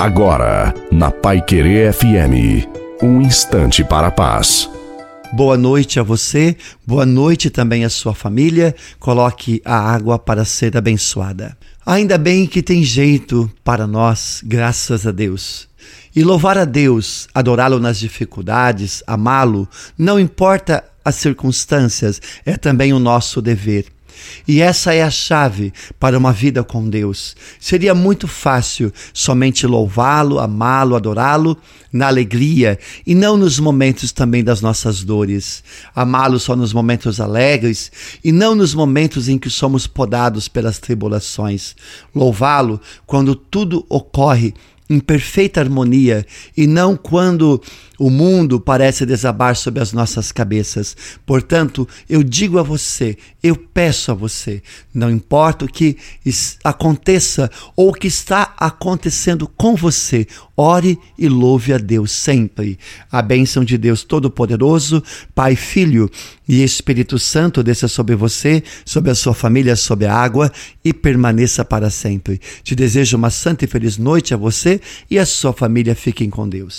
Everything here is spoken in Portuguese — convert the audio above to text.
Agora, na Pai Querer FM, um instante para a paz. Boa noite a você, boa noite também à sua família. Coloque a água para ser abençoada. Ainda bem que tem jeito para nós, graças a Deus. E louvar a Deus, adorá-lo nas dificuldades, amá-lo, não importa as circunstâncias, é também o nosso dever. E essa é a chave para uma vida com Deus. Seria muito fácil somente louvá-lo, amá-lo, adorá-lo na alegria e não nos momentos também das nossas dores. Amá-lo só nos momentos alegres e não nos momentos em que somos podados pelas tribulações. Louvá-lo quando tudo ocorre em perfeita harmonia e não quando o mundo parece desabar sobre as nossas cabeças. Portanto, eu digo a você, eu peço a você, não importa o que aconteça ou o que está acontecendo com você, ore e louve a Deus sempre. A bênção de Deus Todo-Poderoso, Pai, Filho e Espírito Santo desça sobre você, sobre a sua família, sobre a água e permaneça para sempre. Te desejo uma santa e feliz noite a você e a sua família. Fiquem com Deus.